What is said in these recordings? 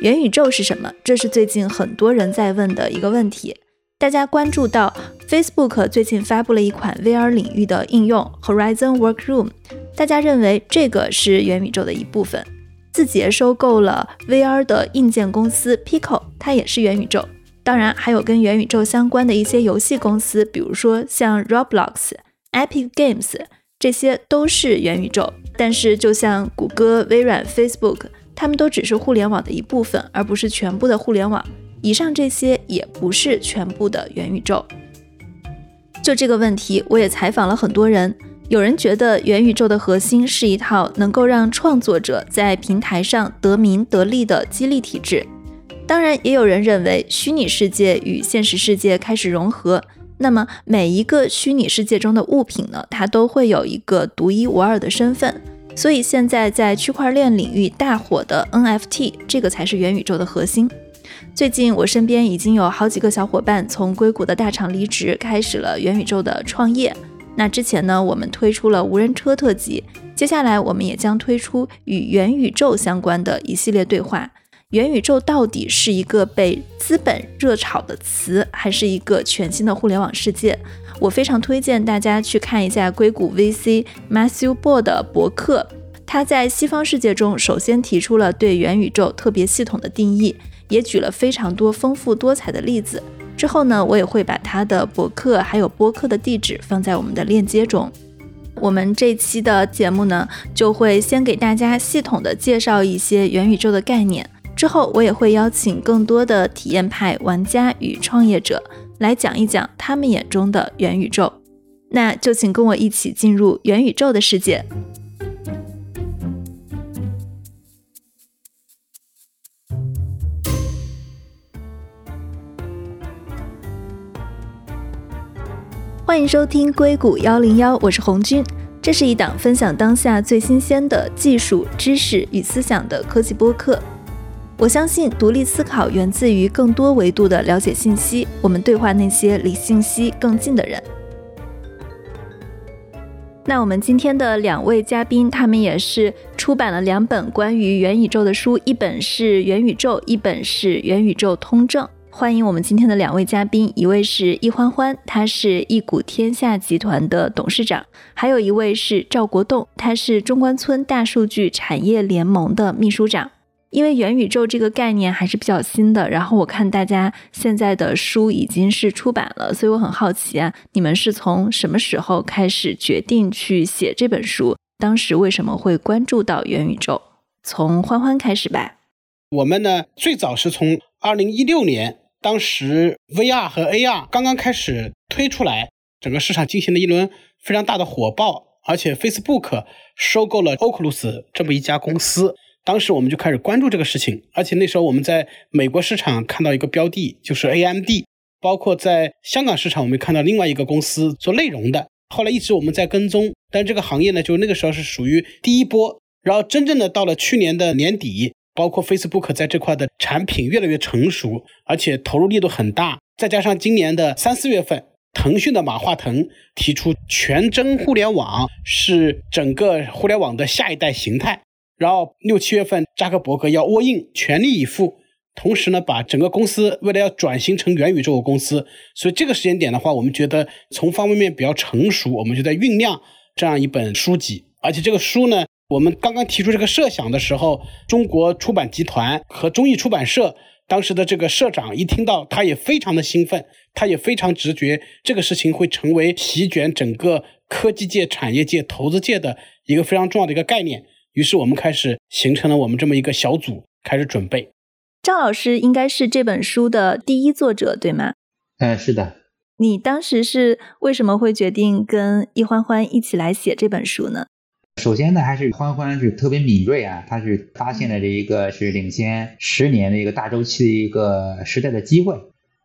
元宇宙是什么？这是最近很多人在问的一个问题。大家关注到 Facebook 最近发布了一款 VR 领域的应用 Horizon Workroom，大家认为这个是元宇宙的一部分。字节收购了 VR 的硬件公司 Pico，它也是元宇宙。当然，还有跟元宇宙相关的一些游戏公司，比如说像 Roblox、Epic Games，这些都是元宇宙。但是，就像谷歌、微软、Facebook，它们都只是互联网的一部分，而不是全部的互联网。以上这些也不是全部的元宇宙。就这个问题，我也采访了很多人。有人觉得元宇宙的核心是一套能够让创作者在平台上得名得利的激励体制。当然，也有人认为虚拟世界与现实世界开始融合，那么每一个虚拟世界中的物品呢，它都会有一个独一无二的身份。所以现在在区块链领域大火的 NFT，这个才是元宇宙的核心。最近我身边已经有好几个小伙伴从硅谷的大厂离职，开始了元宇宙的创业。那之前呢，我们推出了无人车特辑，接下来我们也将推出与元宇宙相关的一系列对话。元宇宙到底是一个被资本热炒的词，还是一个全新的互联网世界？我非常推荐大家去看一下硅谷 VC Matthew Bo 的博客，他在西方世界中首先提出了对元宇宙特别系统的定义。也举了非常多丰富多彩的例子。之后呢，我也会把他的博客还有播客的地址放在我们的链接中。我们这期的节目呢，就会先给大家系统的介绍一些元宇宙的概念。之后，我也会邀请更多的体验派玩家与创业者来讲一讲他们眼中的元宇宙。那就请跟我一起进入元宇宙的世界。欢迎收听硅谷幺零幺，我是红军。这是一档分享当下最新鲜的技术知识与思想的科技播客。我相信独立思考源自于更多维度的了解信息。我们对话那些离信息更近的人。那我们今天的两位嘉宾，他们也是出版了两本关于元宇宙的书，一本是《元宇宙》，一本是《元宇宙通证》。欢迎我们今天的两位嘉宾，一位是易欢欢，他是易股天下集团的董事长；还有一位是赵国栋，他是中关村大数据产业联盟的秘书长。因为元宇宙这个概念还是比较新的，然后我看大家现在的书已经是出版了，所以我很好奇啊，你们是从什么时候开始决定去写这本书？当时为什么会关注到元宇宙？从欢欢开始吧。我们呢，最早是从二零一六年。当时 VR 和 AR 刚刚开始推出来，整个市场进行了一轮非常大的火爆，而且 Facebook 收购了 Oculus 这么一家公司，当时我们就开始关注这个事情，而且那时候我们在美国市场看到一个标的，就是 AMD，包括在香港市场我们看到另外一个公司做内容的，后来一直我们在跟踪，但这个行业呢，就那个时候是属于第一波，然后真正的到了去年的年底。包括 Facebook 在这块的产品越来越成熟，而且投入力度很大，再加上今年的三四月份，腾讯的马化腾提出全真互联网是整个互联网的下一代形态，然后六七月份扎克伯格要 all in 全力以赴，同时呢把整个公司为了要转型成元宇宙的公司，所以这个时间点的话，我们觉得从方方面面比较成熟，我们就在酝酿这样一本书籍，而且这个书呢。我们刚刚提出这个设想的时候，中国出版集团和中译出版社当时的这个社长一听到，他也非常的兴奋，他也非常直觉这个事情会成为席卷整个科技界、产业界、投资界的一个非常重要的一个概念。于是我们开始形成了我们这么一个小组，开始准备。赵老师应该是这本书的第一作者，对吗？嗯，是的。你当时是为什么会决定跟易欢欢一起来写这本书呢？首先呢，还是欢欢是特别敏锐啊，他是发现了这一个是领先十年的一个大周期的一个时代的机会。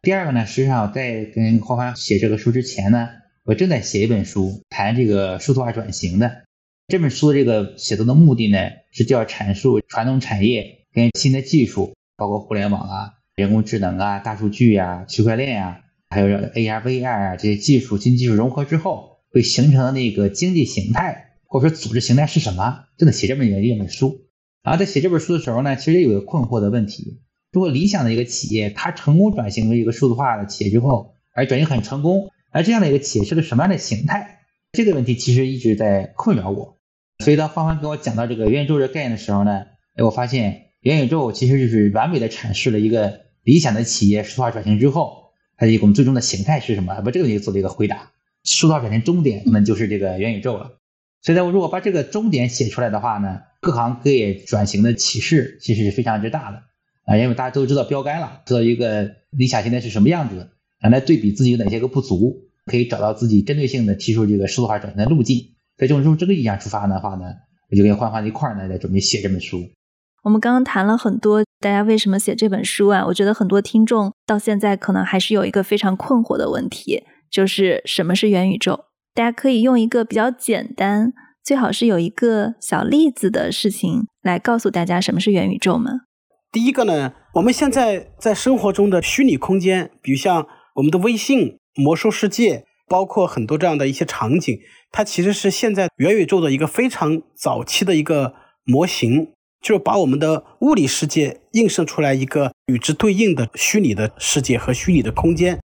第二个呢，实际上在跟欢欢写这个书之前呢，我正在写一本书，谈这个数字化转型的。这本书的这个写作的目的呢，是就要阐述传统产业跟新的技术，包括互联网啊、人工智能啊、大数据啊、区块链啊，还有 AR、VR 啊这些技术新技术融合之后，会形成的那个经济形态。或者说组织形态是什么？就得写这么一一本书。然后在写这本书的时候呢，其实有个困惑的问题：如果理想的一个企业，它成功转型为一个数字化的企业之后，而转型很成功，而这样的一个企业是个什么样的形态？这个问题其实一直在困扰我。所以当芳芳跟我讲到这个元宇宙这概念的时候呢，哎，我发现元宇宙其实就是完美的阐释了一个理想的企业数字化转型之后，它的一种最终的形态是什么？把这个问题做了一个回答。数字化转型终点那就是这个元宇宙了。所以呢，我如果把这个终点写出来的话呢，各行各业转型的启示其实是非常之大的啊，因为大家都知道标杆了，知道一个理想现在是什么样子，啊，来对比自己有哪些个不足，可以找到自己针对性的提出这个数字化转型的路径。所以就用这个意向出发的话呢，我就跟欢欢一块儿呢，在准备写这本书。我们刚刚谈了很多，大家为什么写这本书啊？我觉得很多听众到现在可能还是有一个非常困惑的问题，就是什么是元宇宙？大家可以用一个比较简单。最好是有一个小例子的事情来告诉大家什么是元宇宙吗？第一个呢，我们现在在生活中的虚拟空间，比如像我们的微信、魔兽世界，包括很多这样的一些场景，它其实是现在元宇宙的一个非常早期的一个模型，就是把我们的物理世界映射出来一个与之对应的虚拟的世界和虚拟的空间。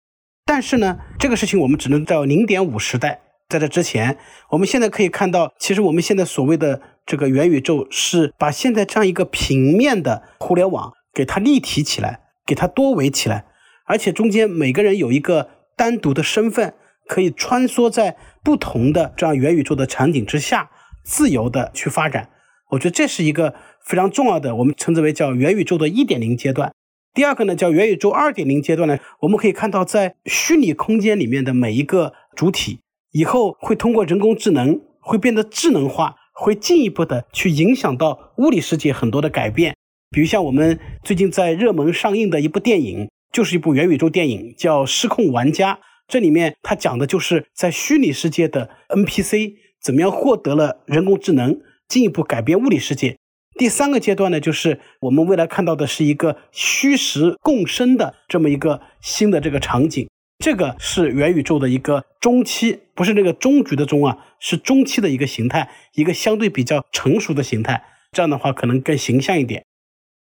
但是呢，这个事情我们只能到零点五时代。在这之前，我们现在可以看到，其实我们现在所谓的这个元宇宙，是把现在这样一个平面的互联网给它立体起来，给它多维起来，而且中间每个人有一个单独的身份，可以穿梭在不同的这样元宇宙的场景之下，自由的去发展。我觉得这是一个非常重要的，我们称之为叫元宇宙的一点零阶段。第二个呢，叫元宇宙二点零阶段呢，我们可以看到，在虚拟空间里面的每一个主体。以后会通过人工智能，会变得智能化，会进一步的去影响到物理世界很多的改变。比如像我们最近在热门上映的一部电影，就是一部元宇宙电影，叫《失控玩家》。这里面它讲的就是在虚拟世界的 NPC 怎么样获得了人工智能，进一步改变物理世界。第三个阶段呢，就是我们未来看到的是一个虚实共生的这么一个新的这个场景。这个是元宇宙的一个中期，不是那个终局的终啊，是中期的一个形态，一个相对比较成熟的形态。这样的话可能更形象一点。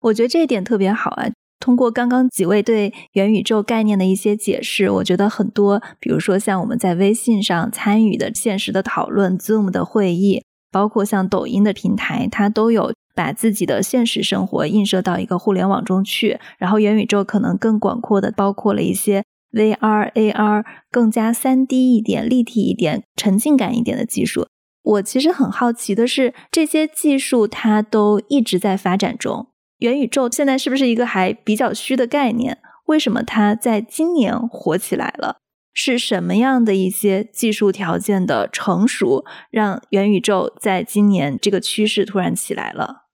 我觉得这一点特别好啊。通过刚刚几位对元宇宙概念的一些解释，我觉得很多，比如说像我们在微信上参与的现实的讨论、Zoom 的会议，包括像抖音的平台，它都有把自己的现实生活映射到一个互联网中去。然后元宇宙可能更广阔的包括了一些。VR、AR 更加三 D 一点、立体一点、沉浸感一点的技术。我其实很好奇的是，这些技术它都一直在发展中。元宇宙现在是不是一个还比较虚的概念？为什么它在今年火起来了？是什么样的一些技术条件的成熟，让元宇宙在今年这个趋势突然起来了？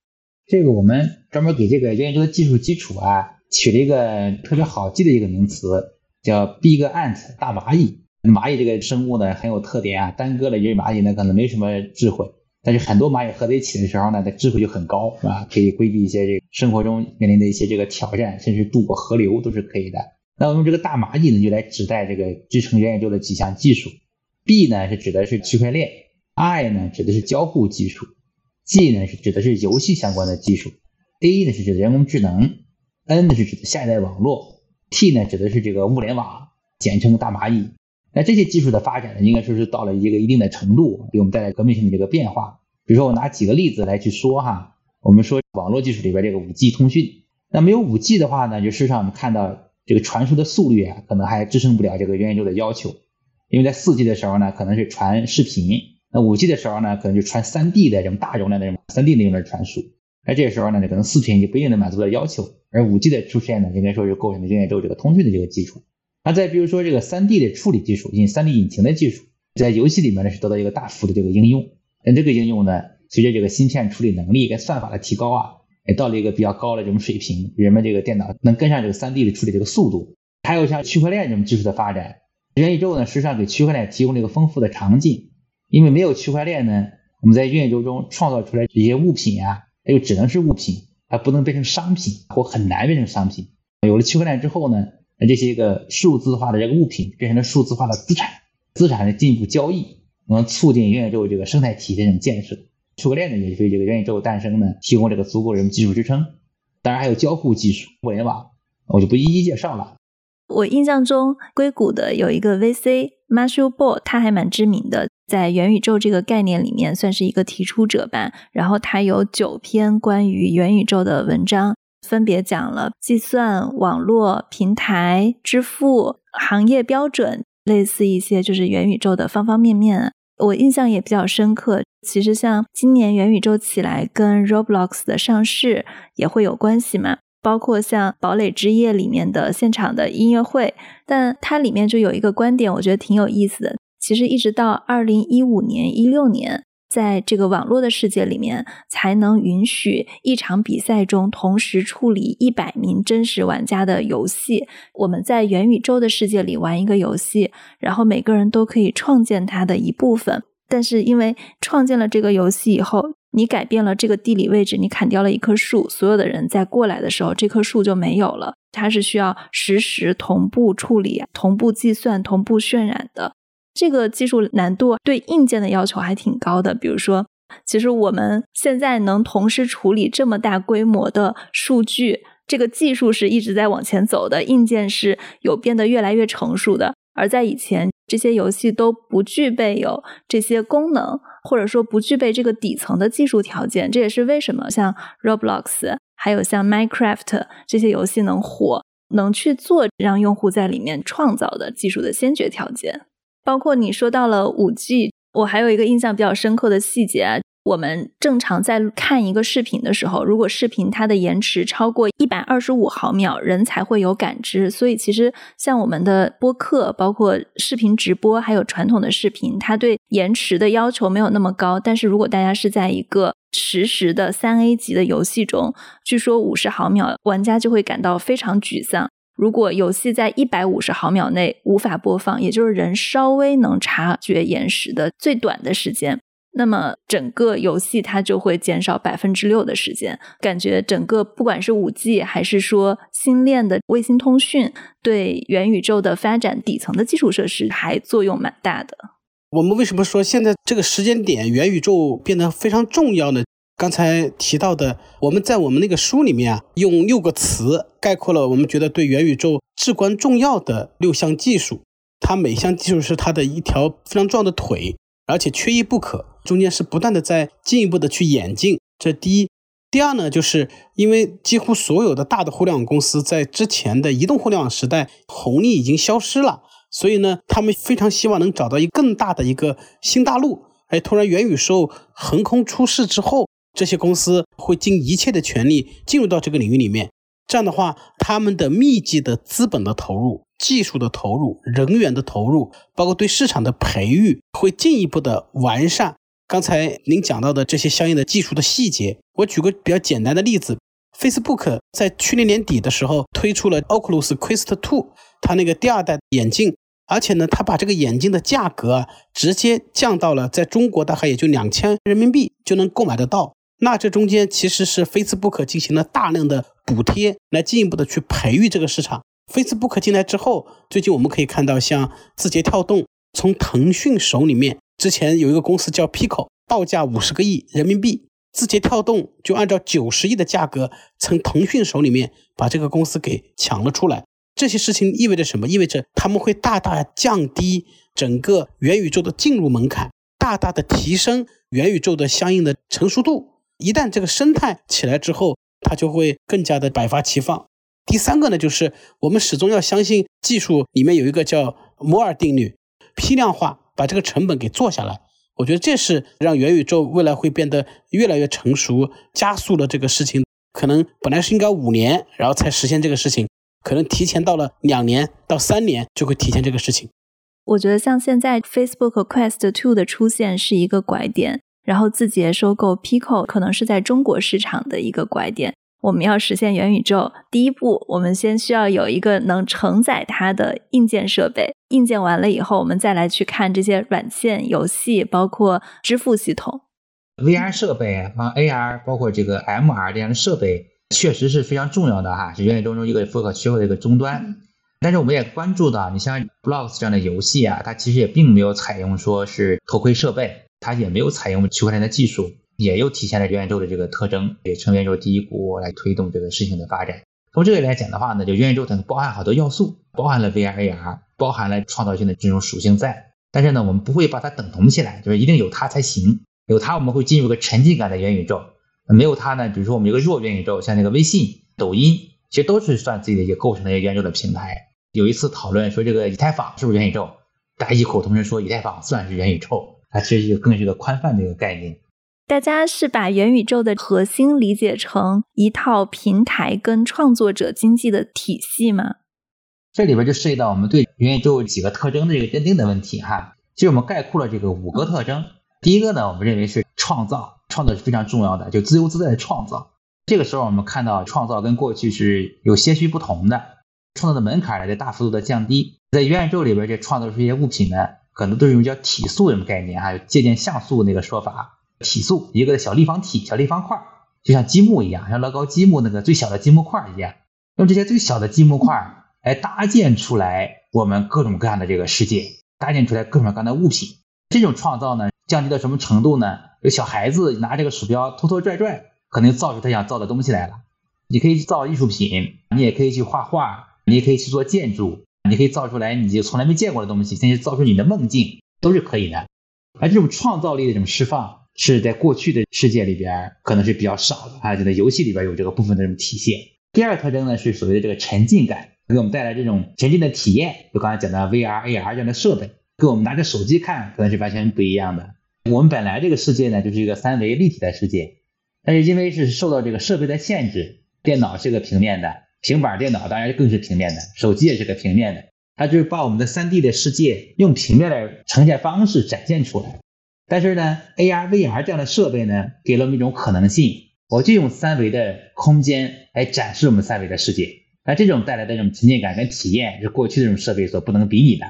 这个我们专门给这个元宇宙的技术基础啊，取了一个特别好记的一个名词。叫 Big Ant 大蚂蚁，蚂蚁这个生物呢很有特点啊，单个的一只蚂蚁呢可能没什么智慧，但是很多蚂蚁合在一起的时候呢，它智慧就很高，是吧？可以规避一些这个生活中面临的一些这个挑战，甚至渡过河流都是可以的。那我用这个大蚂蚁呢，就来指代这个支撑元宇宙的几项技术。B 呢是指的是区块链，I 呢指的是交互技术，G 呢是指的是游戏相关的技术，A 呢是指的人工智能，N 呢是指的下一代网络。T 呢指的是这个物联网，简称大蚂蚁。那这些技术的发展呢，应该说是到了一个一定的程度，给我们带来革命性的这个变化。比如说，我拿几个例子来去说哈。我们说网络技术里边这个五 G 通讯，那没有五 G 的话呢，就事实上我们看到这个传输的速率啊，可能还支撑不了这个元宇宙的要求。因为在四 G 的时候呢，可能是传视频；那五 G 的时候呢，可能就传三 D 的这种大容量的这种三 D 内容的传输。那这个时候呢，可能视频就不一定能满足的要求。而五 G 的出现呢，应该说是构成了元宇宙这个通讯的这个基础。那再比如说这个三 D 的处理技术，进行三 D 引擎的技术，在游戏里面呢是得到一个大幅的这个应用。那这个应用呢，随着这个芯片处理能力跟算法的提高啊，也到了一个比较高的这种水平，人们这个电脑能跟上这个三 D 的处理这个速度。还有像区块链这种技术的发展，元宇宙呢实际上给区块链提供了一个丰富的场景。因为没有区块链呢，我们在元宇宙中创造出来这些物品啊，它就只能是物品。它不能变成商品，或很难变成商品。有了区块链之后呢，那这些个数字化的这个物品变成了数字化的资产，资产的进一步交易，能促进元宇宙这个生态体系的这种建设。区块链呢也是为这个元宇宙诞生呢提供这个足够人技术支撑。当然还有交互技术、互联网，我就不一一介绍了。我印象中，硅谷的有一个 VC Marshall Ball，他还蛮知名的，在元宇宙这个概念里面算是一个提出者吧。然后他有九篇关于元宇宙的文章，分别讲了计算、网络、平台、支付、行业标准，类似一些就是元宇宙的方方面面。我印象也比较深刻。其实像今年元宇宙起来，跟 Roblox 的上市也会有关系嘛。包括像《堡垒之夜》里面的现场的音乐会，但它里面就有一个观点，我觉得挺有意思的。其实一直到二零一五年、一六年，在这个网络的世界里面，才能允许一场比赛中同时处理一百名真实玩家的游戏。我们在元宇宙的世界里玩一个游戏，然后每个人都可以创建它的一部分。但是因为创建了这个游戏以后，你改变了这个地理位置，你砍掉了一棵树，所有的人在过来的时候，这棵树就没有了。它是需要实时同步处理、同步计算、同步渲染的。这个技术难度对硬件的要求还挺高的。比如说，其实我们现在能同时处理这么大规模的数据，这个技术是一直在往前走的，硬件是有变得越来越成熟的。而在以前，这些游戏都不具备有这些功能，或者说不具备这个底层的技术条件。这也是为什么像 Roblox 还有像 Minecraft 这些游戏能火，能去做让用户在里面创造的技术的先决条件。包括你说到了五 G，我还有一个印象比较深刻的细节啊。我们正常在看一个视频的时候，如果视频它的延迟超过一百二十五毫秒，人才会有感知。所以，其实像我们的播客、包括视频直播，还有传统的视频，它对延迟的要求没有那么高。但是如果大家是在一个实时的三 A 级的游戏中，据说五十毫秒，玩家就会感到非常沮丧。如果游戏在一百五十毫秒内无法播放，也就是人稍微能察觉延时的最短的时间。那么整个游戏它就会减少百分之六的时间，感觉整个不管是五 G 还是说星链的卫星通讯，对元宇宙的发展底层的基础设施还作用蛮大的。我们为什么说现在这个时间点元宇宙变得非常重要呢？刚才提到的，我们在我们那个书里面啊，用六个词概括了我们觉得对元宇宙至关重要的六项技术，它每项技术是它的一条非常重要的腿。而且缺一不可，中间是不断的在进一步的去演进。这第一，第二呢，就是因为几乎所有的大的互联网公司在之前的移动互联网时代红利已经消失了，所以呢，他们非常希望能找到一更大的一个新大陆。哎，突然元宇宙横空出世之后，这些公司会尽一切的全力进入到这个领域里面。这样的话，他们的密集的资本的投入。技术的投入、人员的投入，包括对市场的培育，会进一步的完善。刚才您讲到的这些相应的技术的细节，我举个比较简单的例子：Facebook 在去年年底的时候推出了 Oculus Quest 2，它那个第二代眼镜，而且呢，它把这个眼镜的价格啊直接降到了在中国大概也就两千人民币就能购买得到。那这中间其实是 Facebook 进行了大量的补贴，来进一步的去培育这个市场。Facebook 进来之后，最近我们可以看到，像字节跳动从腾讯手里面，之前有一个公司叫 Pico，报价五十个亿人民币，字节跳动就按照九十亿的价格从腾讯手里面把这个公司给抢了出来。这些事情意味着什么？意味着他们会大大降低整个元宇宙的进入门槛，大大的提升元宇宙的相应的成熟度。一旦这个生态起来之后，它就会更加的百花齐放。第三个呢，就是我们始终要相信技术里面有一个叫摩尔定律，批量化把这个成本给做下来。我觉得这是让元宇宙未来会变得越来越成熟，加速了这个事情。可能本来是应该五年，然后才实现这个事情，可能提前到了两年到三年就会提前这个事情。我觉得像现在 Facebook Quest Two 的出现是一个拐点，然后字节收购 Pico 可能是在中国市场的一个拐点。我们要实现元宇宙，第一步，我们先需要有一个能承载它的硬件设备。硬件完了以后，我们再来去看这些软件、游戏，包括支付系统。VR 设备啊，AR，包括这个 MR 这样的设备，确实是非常重要的哈，是元宇宙中一个不可缺少的一个终端。但是我们也关注到，你像 Blocks 这样的游戏啊，它其实也并没有采用说是头盔设备，它也没有采用区块链的技术。也又体现了元宇宙的这个特征，也成元宇宙第一股来推动这个事情的发展。从这里来讲的话呢，就元宇宙它包含好多要素，包含了 VR、AR，包含了创造性的这种属性在。但是呢，我们不会把它等同起来，就是一定有它才行。有它，我们会进入个沉浸感的元宇宙；没有它呢，比如说我们一个弱元宇宙，像那个微信、抖音，其实都是算自己的一个构成的一个元宇宙的平台。有一次讨论说这个以太坊是不是元宇宙，大家异口同声说以太坊算是元宇宙，它其实更是一个宽泛的一个概念。大家是把元宇宙的核心理解成一套平台跟创作者经济的体系吗？这里边就涉及到我们对元宇宙几个特征的这个认定的问题哈。其实我们概括了这个五个特征。第一个呢，我们认为是创造，创造是非常重要的，就自由自在的创造。这个时候我们看到创造跟过去是有些许不同的，创造的门槛呢在大幅度的降低。在元宇宙里边，这创造出一些物品呢，可能都是用叫体素这种概念啊，借鉴像素那个说法，体素一个小立方体、小立方块，就像积木一样，像乐高积木那个最小的积木块一样，用这些最小的积木块来搭建出来我们各种各样的这个世界，搭建出来各种各样的物品。这种创造呢？降低到什么程度呢？有小孩子拿这个鼠标拖拖拽拽，可能造出他想造的东西来了。你可以造艺术品，你也可以去画画，你也可以去做建筑，你可以造出来你就从来没见过的东西，甚至造出你的梦境都是可以的。而这种创造力的这种释放，是在过去的世界里边可能是比较少的啊，就在游戏里边有这个部分的这种体现。第二个特征呢，是所谓的这个沉浸感，给我们带来这种沉浸的体验。就刚才讲的 VR、AR 这样的设备，跟我们拿着手机看可能是完全不一样的。我们本来这个世界呢，就是一个三维立体的世界，但是因为是受到这个设备的限制，电脑是个平面的，平板电脑当然更是平面的，手机也是个平面的，它就是把我们的三 D 的世界用平面的呈现方式展现出来。但是呢，AR、VR 这样的设备呢，给了我们一种可能性，我就用三维的空间来展示我们三维的世界，那这种带来的这种沉浸感跟体验，是过去这种设备所不能比拟的。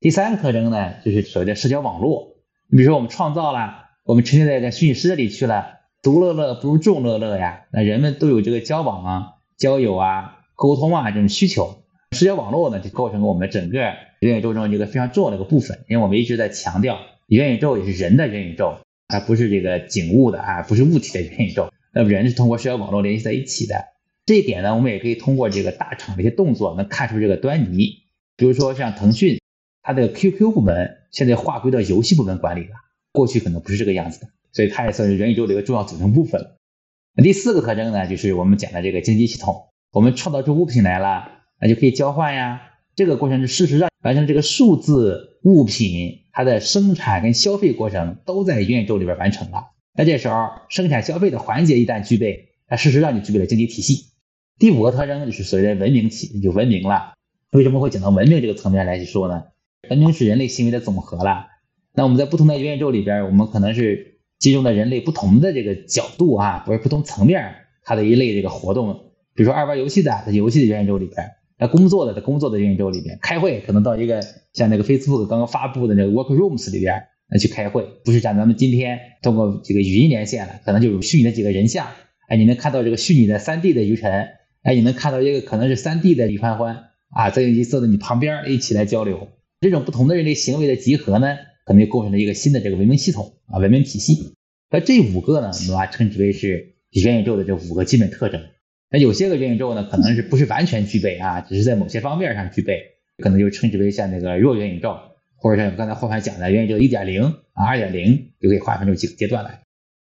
第三个特征呢，就是所谓的社交网络。你比如说，我们创造了，我们沉浸在在虚拟世界里去了，独乐乐不如众乐乐呀。那人们都有这个交往啊、交友啊、沟通啊这种需求，社交网络呢就构成了我们整个元宇宙中一个非常重要的一个部分。因为我们一直在强调，元宇宙也是人的元宇宙，而不是这个景物的啊，不是物体的元宇宙。那么人是通过社交网络联系在一起的。这一点呢，我们也可以通过这个大厂的一些动作能看出这个端倪。比如说像腾讯。它的 QQ 部门现在划归到游戏部门管理了，过去可能不是这个样子的，所以它也算是元宇宙的一个重要组成部分。第四个特征呢，就是我们讲的这个经济系统，我们创造出物品来了，那就可以交换呀。这个过程是事实上完成这个数字物品它的生产跟消费过程都在元宇宙里边完成了。那这时候生产消费的环节一旦具备，那事实上就具备了经济体系。第五个特征就是所谓的文明体，就文明了。为什么会讲到文明这个层面来去说呢？文明是人类行为的总和了。那我们在不同的元宇宙里边，我们可能是集中了人类不同的这个角度啊，或者不同层面它的一类这个活动。比如说爱玩游戏的，在游戏的元宇宙里边；那工作的，在工作的元宇宙里边；开会可能到一个像那个 Facebook 刚刚发布的那个 Workrooms 里边来去开会，不是像咱们今天通过这个语音连线了，可能就有虚拟的几个人像。哎，你能看到这个虚拟的 3D 的于晨，哎，你能看到一个可能是 3D 的李欢欢啊，在坐在你旁边一起来交流。这种不同的人类行为的集合呢，可能就构成了一个新的这个文明系统啊，文明体系。那这五个呢，我们把它称之为是元宇宙的这五个基本特征。那有些个元宇宙呢，可能是不是完全具备啊，只是在某些方面上具备，可能就称之为像那个弱元宇宙，或者像刚才霍凡讲的元宇宙一点零啊、二点零，就可以划分出几个阶段来。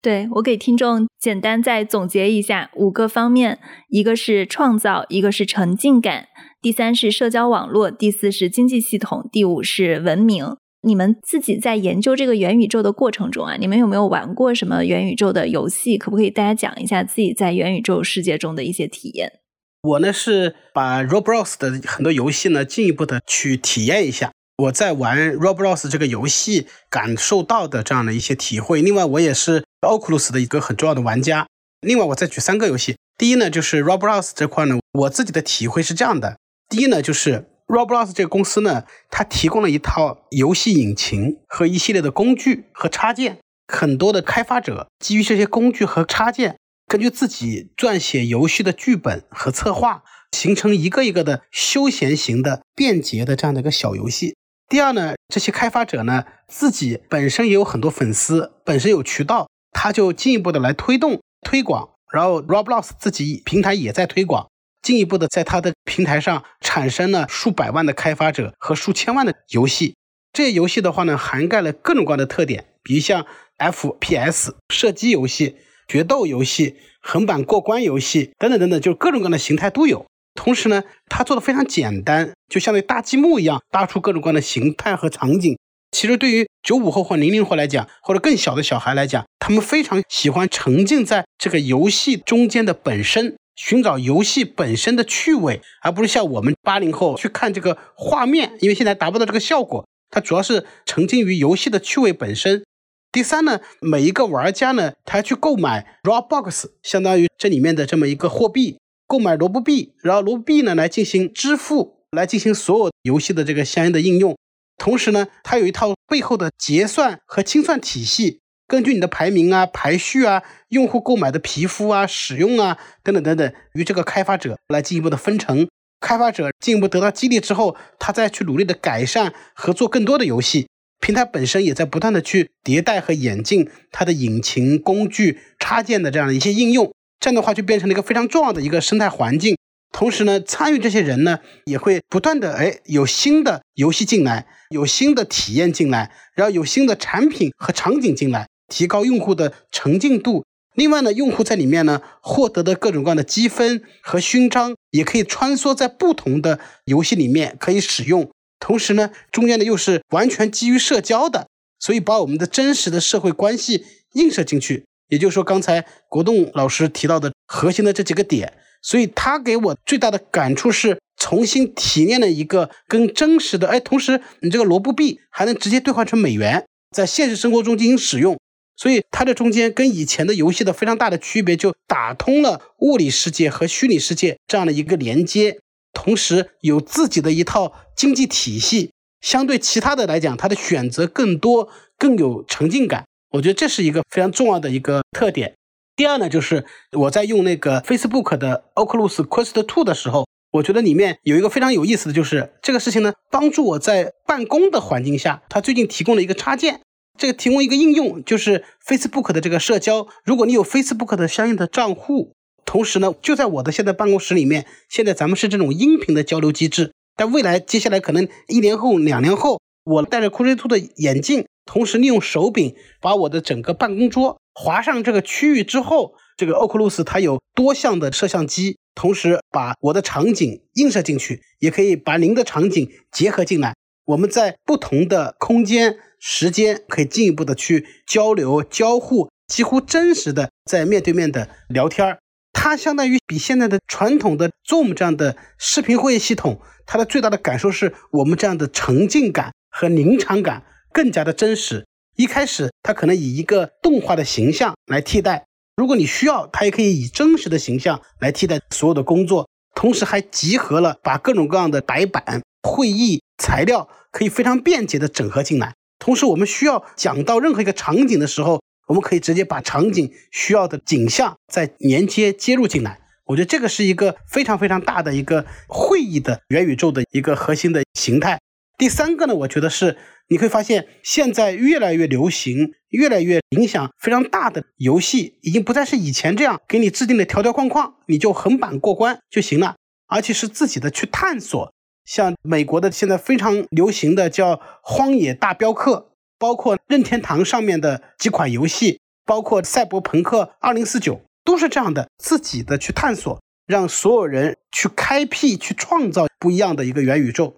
对我给听众简单再总结一下五个方面：一个是创造，一个是沉浸感。第三是社交网络，第四是经济系统，第五是文明。你们自己在研究这个元宇宙的过程中啊，你们有没有玩过什么元宇宙的游戏？可不可以大家讲一下自己在元宇宙世界中的一些体验？我呢是把 Roblox 的很多游戏呢进一步的去体验一下。我在玩 Roblox 这个游戏感受到的这样的一些体会。另外，我也是 Oculus 的一个很重要的玩家。另外，我再举三个游戏。第一呢，就是 Roblox 这块呢，我自己的体会是这样的。第一呢，就是 Roblox 这个公司呢，它提供了一套游戏引擎和一系列的工具和插件。很多的开发者基于这些工具和插件，根据自己撰写游戏的剧本和策划，形成一个一个的休闲型的、便捷的这样的一个小游戏。第二呢，这些开发者呢，自己本身也有很多粉丝，本身有渠道。他就进一步的来推动推广，然后 Roblox 自己平台也在推广，进一步的在他的平台上产生了数百万的开发者和数千万的游戏。这些游戏的话呢，涵盖了各种各样的特点，比如像 FPS 射击游戏、决斗游戏、横版过关游戏等等等等，就是各种各样的形态都有。同时呢，它做的非常简单，就像那搭积木一样，搭出各种各样的形态和场景。其实对于九五后或零零后来讲，或者更小的小孩来讲，他们非常喜欢沉浸在这个游戏中间的本身，寻找游戏本身的趣味，而不是像我们八零后去看这个画面，因为现在达不到这个效果。它主要是沉浸于游戏的趣味本身。第三呢，每一个玩家呢，他去购买 Roblox，相当于这里面的这么一个货币，购买罗布币，然后罗布币呢来进行支付，来进行所有游戏的这个相应的应用。同时呢，它有一套背后的结算和清算体系，根据你的排名啊、排序啊、用户购买的皮肤啊、使用啊等等等等，与这个开发者来进一步的分成。开发者进一步得到激励之后，他再去努力的改善和做更多的游戏。平台本身也在不断的去迭代和演进它的引擎、工具、插件的这样的一些应用。这样的话，就变成了一个非常重要的一个生态环境。同时呢，参与这些人呢，也会不断的哎有新的游戏进来，有新的体验进来，然后有新的产品和场景进来，提高用户的沉浸度。另外呢，用户在里面呢获得的各种各样的积分和勋章，也可以穿梭在不同的游戏里面可以使用。同时呢，中间呢又是完全基于社交的，所以把我们的真实的社会关系映射进去。也就是说，刚才国栋老师提到的核心的这几个点，所以他给我最大的感触是重新体验了一个更真实的。哎，同时你这个罗布币还能直接兑换成美元，在现实生活中进行使用。所以它这中间跟以前的游戏的非常大的区别，就打通了物理世界和虚拟世界这样的一个连接，同时有自己的一套经济体系，相对其他的来讲，它的选择更多，更有沉浸感。我觉得这是一个非常重要的一个特点。第二呢，就是我在用那个 Facebook 的 Oculus Quest 2的时候，我觉得里面有一个非常有意思的就是这个事情呢，帮助我在办公的环境下，它最近提供了一个插件。这个提供一个应用，就是 Facebook 的这个社交。如果你有 Facebook 的相应的账户，同时呢，就在我的现在办公室里面，现在咱们是这种音频的交流机制。但未来接下来可能一年后、两年后，我戴着 Quest 的眼镜，同时利用手柄把我的整个办公桌划上这个区域之后，这个 Oculus 它有多项的摄像机，同时把我的场景映射进去，也可以把您的场景结合进来。我们在不同的空间。时间可以进一步的去交流交互，几乎真实的在面对面的聊天儿，它相当于比现在的传统的 Zoom 这样的视频会议系统，它的最大的感受是我们这样的沉浸感和临场感更加的真实。一开始它可能以一个动画的形象来替代，如果你需要，它也可以以真实的形象来替代所有的工作，同时还集合了把各种各样的白板、会议材料可以非常便捷的整合进来。同时，我们需要讲到任何一个场景的时候，我们可以直接把场景需要的景象再连接接入进来。我觉得这个是一个非常非常大的一个会议的元宇宙的一个核心的形态。第三个呢，我觉得是你会发现，现在越来越流行、越来越影响非常大的游戏，已经不再是以前这样给你制定的条条框框，你就横版过关就行了，而且是自己的去探索。像美国的现在非常流行的叫《荒野大镖客》，包括任天堂上面的几款游戏，包括《赛博朋克2049》，都是这样的，自己的去探索，让所有人去开辟、去创造不一样的一个元宇宙。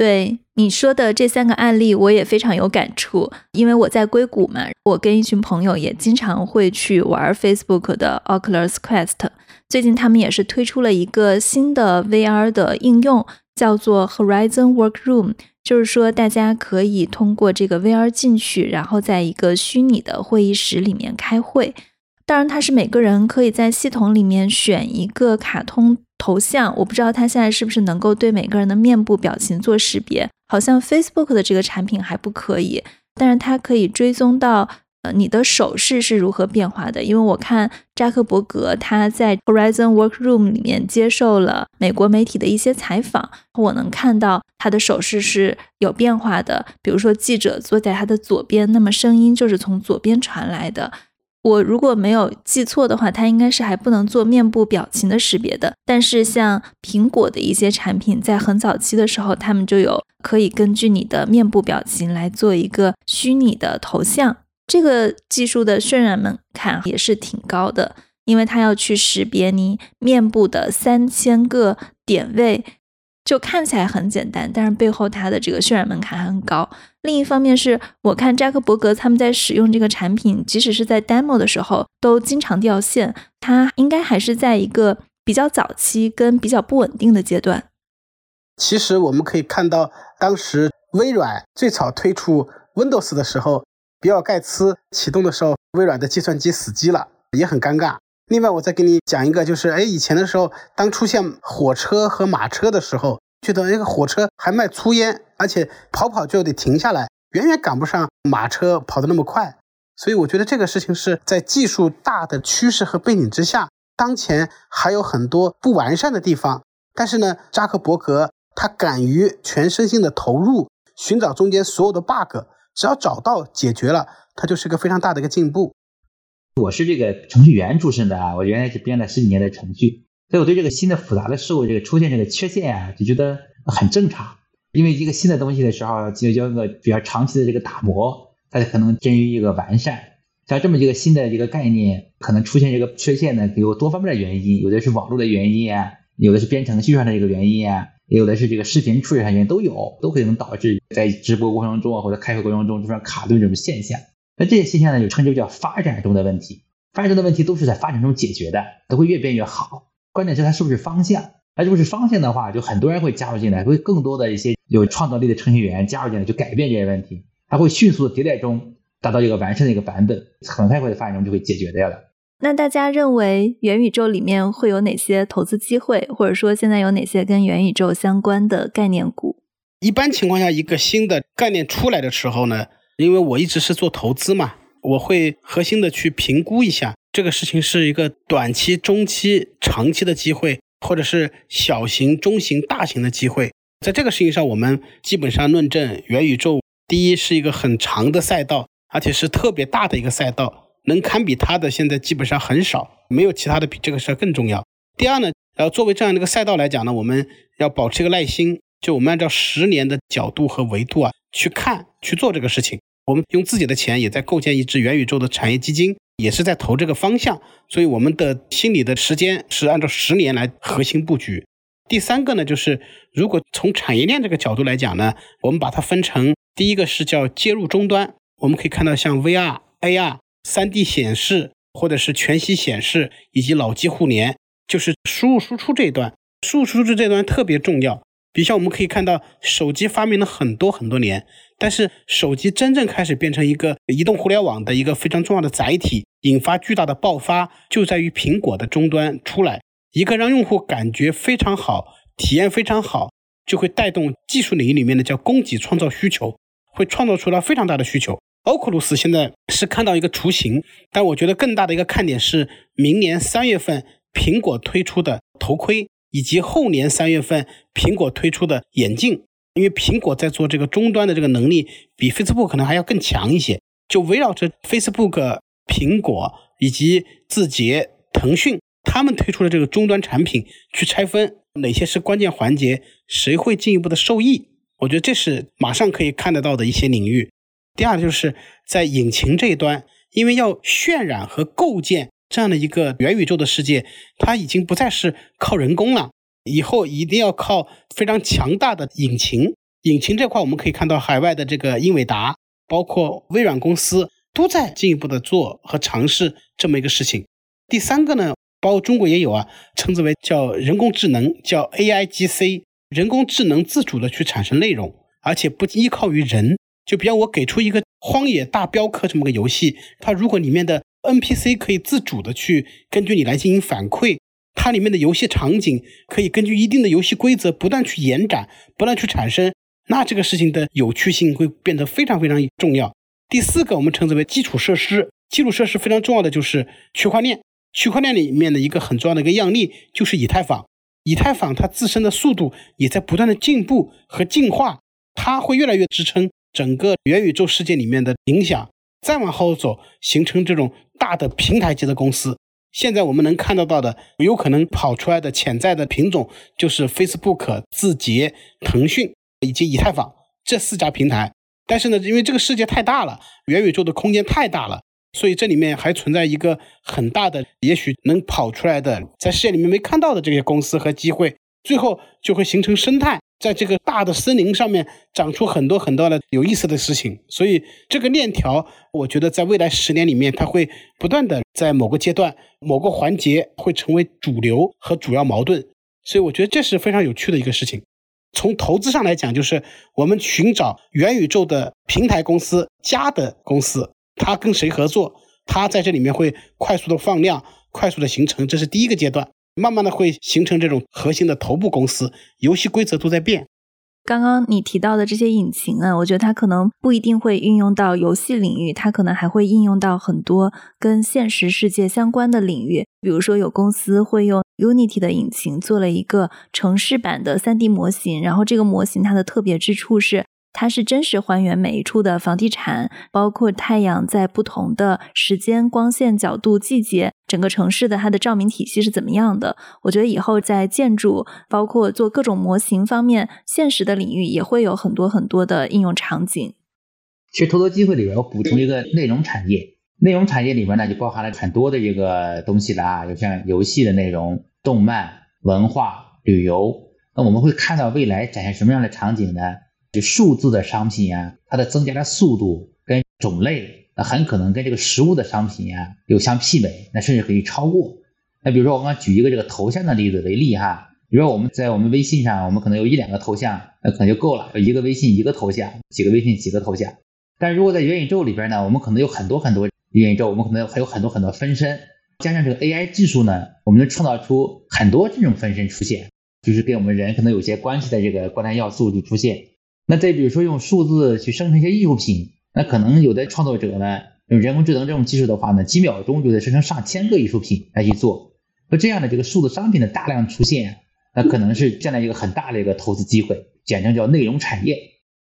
对你说的这三个案例，我也非常有感触，因为我在硅谷嘛，我跟一群朋友也经常会去玩 Facebook 的 Oculus Quest。最近他们也是推出了一个新的 VR 的应用，叫做 Horizon Workroom，就是说大家可以通过这个 VR 进去，然后在一个虚拟的会议室里面开会。当然，它是每个人可以在系统里面选一个卡通。头像我不知道它现在是不是能够对每个人的面部表情做识别，好像 Facebook 的这个产品还不可以，但是它可以追踪到呃，你的手势是如何变化的？因为我看扎克伯格他在 Horizon Workroom 里面接受了美国媒体的一些采访，我能看到他的手势是有变化的。比如说记者坐在他的左边，那么声音就是从左边传来的。我如果没有记错的话，它应该是还不能做面部表情的识别的。但是像苹果的一些产品，在很早期的时候，他们就有可以根据你的面部表情来做一个虚拟的头像。这个技术的渲染门槛也是挺高的，因为它要去识别你面部的三千个点位。就看起来很简单，但是背后它的这个渲染门槛很高。另一方面是我看扎克伯格他们在使用这个产品，即使是在 demo 的时候都经常掉线，它应该还是在一个比较早期跟比较不稳定的阶段。其实我们可以看到，当时微软最早推出 Windows 的时候，比尔盖茨启动的时候，微软的计算机死机了，也很尴尬。另外，我再给你讲一个，就是哎，以前的时候，当出现火车和马车的时候，觉得那个火车还卖粗烟，而且跑跑就得停下来，远远赶不上马车跑得那么快。所以我觉得这个事情是在技术大的趋势和背景之下，当前还有很多不完善的地方。但是呢，扎克伯格他敢于全身心的投入，寻找中间所有的 bug，只要找到解决了，他就是个非常大的一个进步。我是这个程序员出身的啊，我原来是编了十几年的程序，所以我对这个新的复杂的事物这个出现这个缺陷啊，就觉得很正常。因为一个新的东西的时候，就要一个比较长期的这个打磨，它才可能臻于一个完善。像这么一个新的一个概念，可能出现这个缺陷呢，有多方面的原因，有的是网络的原因啊，有的是编程序上的一个原因啊，有的是这个视频处理上原因都有，都可能导致在直播过程中啊或者开会过程中出现卡顿这种现象。那这些现象呢，就称之为叫发展中的问题。发展中的问题都是在发展中解决的，都会越变越好。关键是它是不是方向？它如果是方向的话，就很多人会加入进来，会更多的一些有创造力的程序员加入进来，就改变这些问题。它会迅速的迭代中达到一个完善的一个版本，很快会的发展中就会解决掉了。那大家认为元宇宙里面会有哪些投资机会，或者说现在有哪些跟元宇宙相关的概念股？一般情况下，一个新的概念出来的时候呢？因为我一直是做投资嘛，我会核心的去评估一下这个事情是一个短期、中期、长期的机会，或者是小型、中型、大型的机会。在这个事情上，我们基本上论证元宇宙，第一是一个很长的赛道，而且是特别大的一个赛道，能堪比它的现在基本上很少，没有其他的比这个事儿更重要。第二呢，呃，作为这样的一个赛道来讲呢，我们要保持一个耐心，就我们按照十年的角度和维度啊去看去做这个事情。我们用自己的钱也在构建一支元宇宙的产业基金，也是在投这个方向，所以我们的心理的时间是按照十年来核心布局。第三个呢，就是如果从产业链这个角度来讲呢，我们把它分成第一个是叫接入终端，我们可以看到像 VR、AR、3D 显示或者是全息显示以及脑机互联，就是输入输出这一段，输入输出这段特别重要。比如像我们可以看到，手机发明了很多很多年，但是手机真正开始变成一个移动互联网的一个非常重要的载体，引发巨大的爆发，就在于苹果的终端出来，一个让用户感觉非常好、体验非常好，就会带动技术领域里面的叫供给创造需求，会创造出来非常大的需求。Oculus 现在是看到一个雏形，但我觉得更大的一个看点是明年三月份苹果推出的头盔。以及后年三月份苹果推出的眼镜，因为苹果在做这个终端的这个能力比 Facebook 可能还要更强一些，就围绕着 Facebook、苹果以及字节、腾讯他们推出的这个终端产品去拆分哪些是关键环节，谁会进一步的受益？我觉得这是马上可以看得到的一些领域。第二就是在引擎这一端，因为要渲染和构建。这样的一个元宇宙的世界，它已经不再是靠人工了，以后一定要靠非常强大的引擎。引擎这块，我们可以看到海外的这个英伟达，包括微软公司都在进一步的做和尝试这么一个事情。第三个呢，包括中国也有啊，称之为叫人工智能，叫 AIGC，人工智能自主的去产生内容，而且不依靠于人。就比方我给出一个《荒野大镖客》这么个游戏，它如果里面的 NPC 可以自主的去根据你来进行反馈，它里面的游戏场景可以根据一定的游戏规则不断去延展，不断去产生，那这个事情的有趣性会变得非常非常重要。第四个我们称之为基础设施，基础设施非常重要的就是区块链。区块链里面的一个很重要的一个样例就是以太坊。以太坊它自身的速度也在不断的进步和进化，它会越来越支撑整个元宇宙世界里面的影响。再往后走，形成这种大的平台级的公司。现在我们能看得到的，有可能跑出来的潜在的品种，就是 Facebook、字节、腾讯以及以太坊这四家平台。但是呢，因为这个世界太大了，元宇宙的空间太大了，所以这里面还存在一个很大的，也许能跑出来的，在世界里面没看到的这些公司和机会，最后就会形成生态。在这个大的森林上面长出很多很多的有意思的事情，所以这个链条，我觉得在未来十年里面，它会不断的在某个阶段、某个环节会成为主流和主要矛盾，所以我觉得这是非常有趣的一个事情。从投资上来讲，就是我们寻找元宇宙的平台公司、家的公司，它跟谁合作，它在这里面会快速的放量、快速的形成，这是第一个阶段。慢慢的会形成这种核心的头部公司，游戏规则都在变。刚刚你提到的这些引擎啊，我觉得它可能不一定会运用到游戏领域，它可能还会应用到很多跟现实世界相关的领域。比如说，有公司会用 Unity 的引擎做了一个城市版的 3D 模型，然后这个模型它的特别之处是。它是真实还原每一处的房地产，包括太阳在不同的时间、光线、角度、季节，整个城市的它的照明体系是怎么样的？我觉得以后在建筑，包括做各种模型方面，现实的领域也会有很多很多的应用场景。其实投资机会里边，我补充一个内容产业，内容产业里边呢就包含了很多的这个东西了啊，有像游戏的内容、动漫、文化、旅游。那我们会看到未来展现什么样的场景呢？就数字的商品呀，它的增加的速度跟种类，那很可能跟这个实物的商品呀有相媲美，那甚至可以超过。那比如说，我刚举一个这个头像的例子为例哈，比如说我们在我们微信上，我们可能有一两个头像，那可能就够了，一个微信一个头像，几个微信几个头像。但如果在元宇宙里边呢，我们可能有很多很多元宇宙，我们可能还有很多很多分身，加上这个 AI 技术呢，我们能创造出很多这种分身出现，就是跟我们人可能有些关系的这个关联要素就出现。那再比如说用数字去生成一些艺术品，那可能有的创作者呢，用人工智能这种技术的话呢，几秒钟就得生成上千个艺术品来去做。那这样的这个数字商品的大量出现，那可能是将来一个很大的一个投资机会，简称叫内容产业。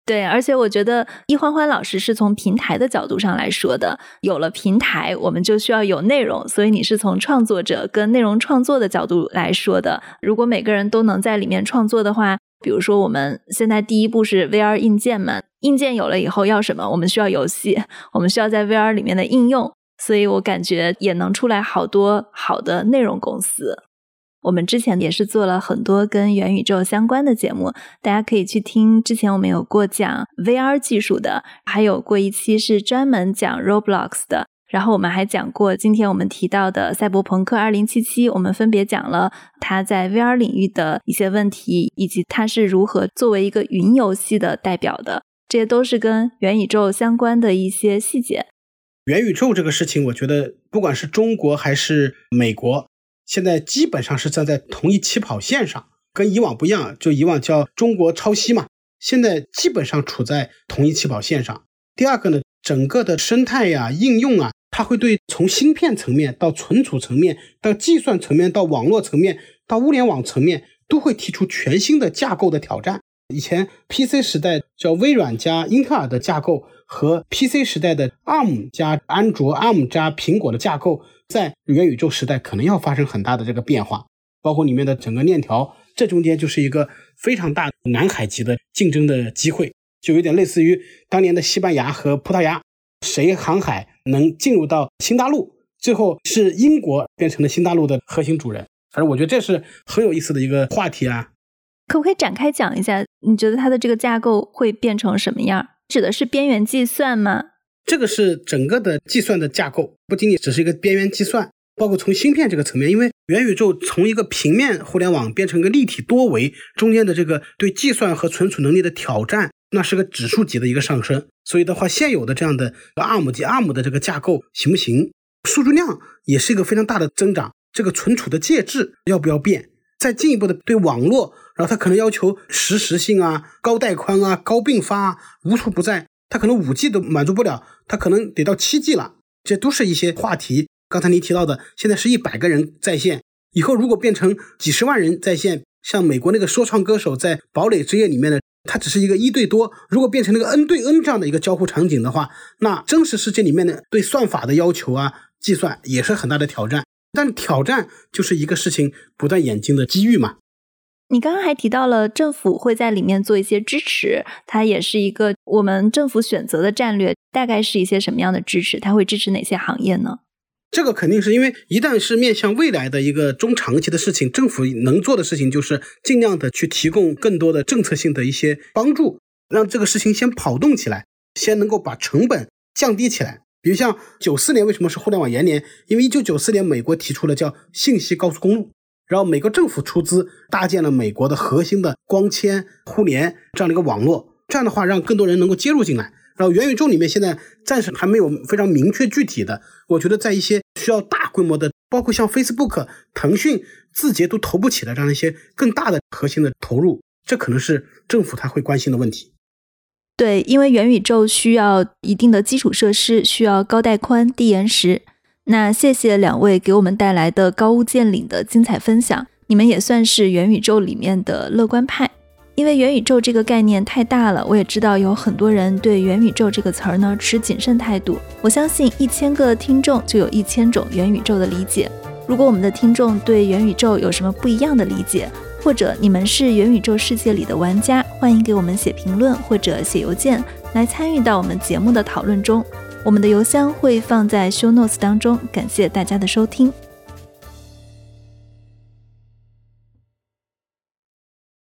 对，而且我觉得易欢欢老师是从平台的角度上来说的，有了平台，我们就需要有内容，所以你是从创作者跟内容创作的角度来说的。如果每个人都能在里面创作的话。比如说，我们现在第一步是 VR 硬件嘛，硬件有了以后要什么？我们需要游戏，我们需要在 VR 里面的应用，所以我感觉也能出来好多好的内容公司。我们之前也是做了很多跟元宇宙相关的节目，大家可以去听。之前我们有过讲 VR 技术的，还有过一期是专门讲 Roblox 的。然后我们还讲过，今天我们提到的《赛博朋克2077》，我们分别讲了它在 VR 领域的一些问题，以及它是如何作为一个云游戏的代表的。这些都是跟元宇宙相关的一些细节。元宇宙这个事情，我觉得不管是中国还是美国，现在基本上是站在同一起跑线上，跟以往不一样。就以往叫中国抄袭嘛，现在基本上处在同一起跑线上。第二个呢，整个的生态呀、应用啊。它会对从芯片层面到存储层面到计算层面到网络层面到物联网层面都会提出全新的架构的挑战。以前 PC 时代叫微软加英特尔的架构和 PC 时代的 ARM 加安卓、ARM 加苹果的架构，在元宇宙时代可能要发生很大的这个变化，包括里面的整个链条，这中间就是一个非常大南海级的竞争的机会，就有点类似于当年的西班牙和葡萄牙。谁航海能进入到新大陆？最后是英国变成了新大陆的核心主人。反正我觉得这是很有意思的一个话题啊。可不可以展开讲一下？你觉得它的这个架构会变成什么样？指的是边缘计算吗？这个是整个的计算的架构，不仅仅只是一个边缘计算，包括从芯片这个层面，因为元宇宙从一个平面互联网变成一个立体多维，中间的这个对计算和存储能力的挑战。那是个指数级的一个上升，所以的话，现有的这样的 ARM 及 ARM 的这个架构行不行？数据量也是一个非常大的增长，这个存储的介质要不要变？再进一步的对网络，然后它可能要求实时性啊、高带宽啊、高并发啊，无处不在。它可能五 G 都满足不了，它可能得到七 G 了。这都是一些话题。刚才您提到的，现在是一百个人在线，以后如果变成几十万人在线，像美国那个说唱歌手在《堡垒之夜》里面的，它只是一个一对多。如果变成那个 N 对 N 这样的一个交互场景的话，那真实世界里面的对算法的要求啊，计算也是很大的挑战。但挑战就是一个事情不断演进的机遇嘛。你刚刚还提到了政府会在里面做一些支持，它也是一个我们政府选择的战略。大概是一些什么样的支持？它会支持哪些行业呢？这个肯定是因为一旦是面向未来的一个中长期的事情，政府能做的事情就是尽量的去提供更多的政策性的一些帮助，让这个事情先跑动起来，先能够把成本降低起来。比如像九四年为什么是互联网元年？因为一九九四年美国提出了叫信息高速公路。然后美国政府出资搭建了美国的核心的光纤互联这样的一个网络，这样的话让更多人能够接入进来。然后元宇宙里面现在暂时还没有非常明确具体的，我觉得在一些需要大规模的，包括像 Facebook、腾讯、字节都投不起的这样一些更大的核心的投入，这可能是政府他会关心的问题。对，因为元宇宙需要一定的基础设施，需要高带宽、低延时。那谢谢两位给我们带来的高屋建瓴的精彩分享，你们也算是元宇宙里面的乐观派。因为元宇宙这个概念太大了，我也知道有很多人对元宇宙这个词儿呢持谨慎态度。我相信一千个听众就有一千种元宇宙的理解。如果我们的听众对元宇宙有什么不一样的理解，或者你们是元宇宙世界里的玩家，欢迎给我们写评论或者写邮件来参与到我们节目的讨论中。我们的邮箱会放在 show notes 当中，感谢大家的收听。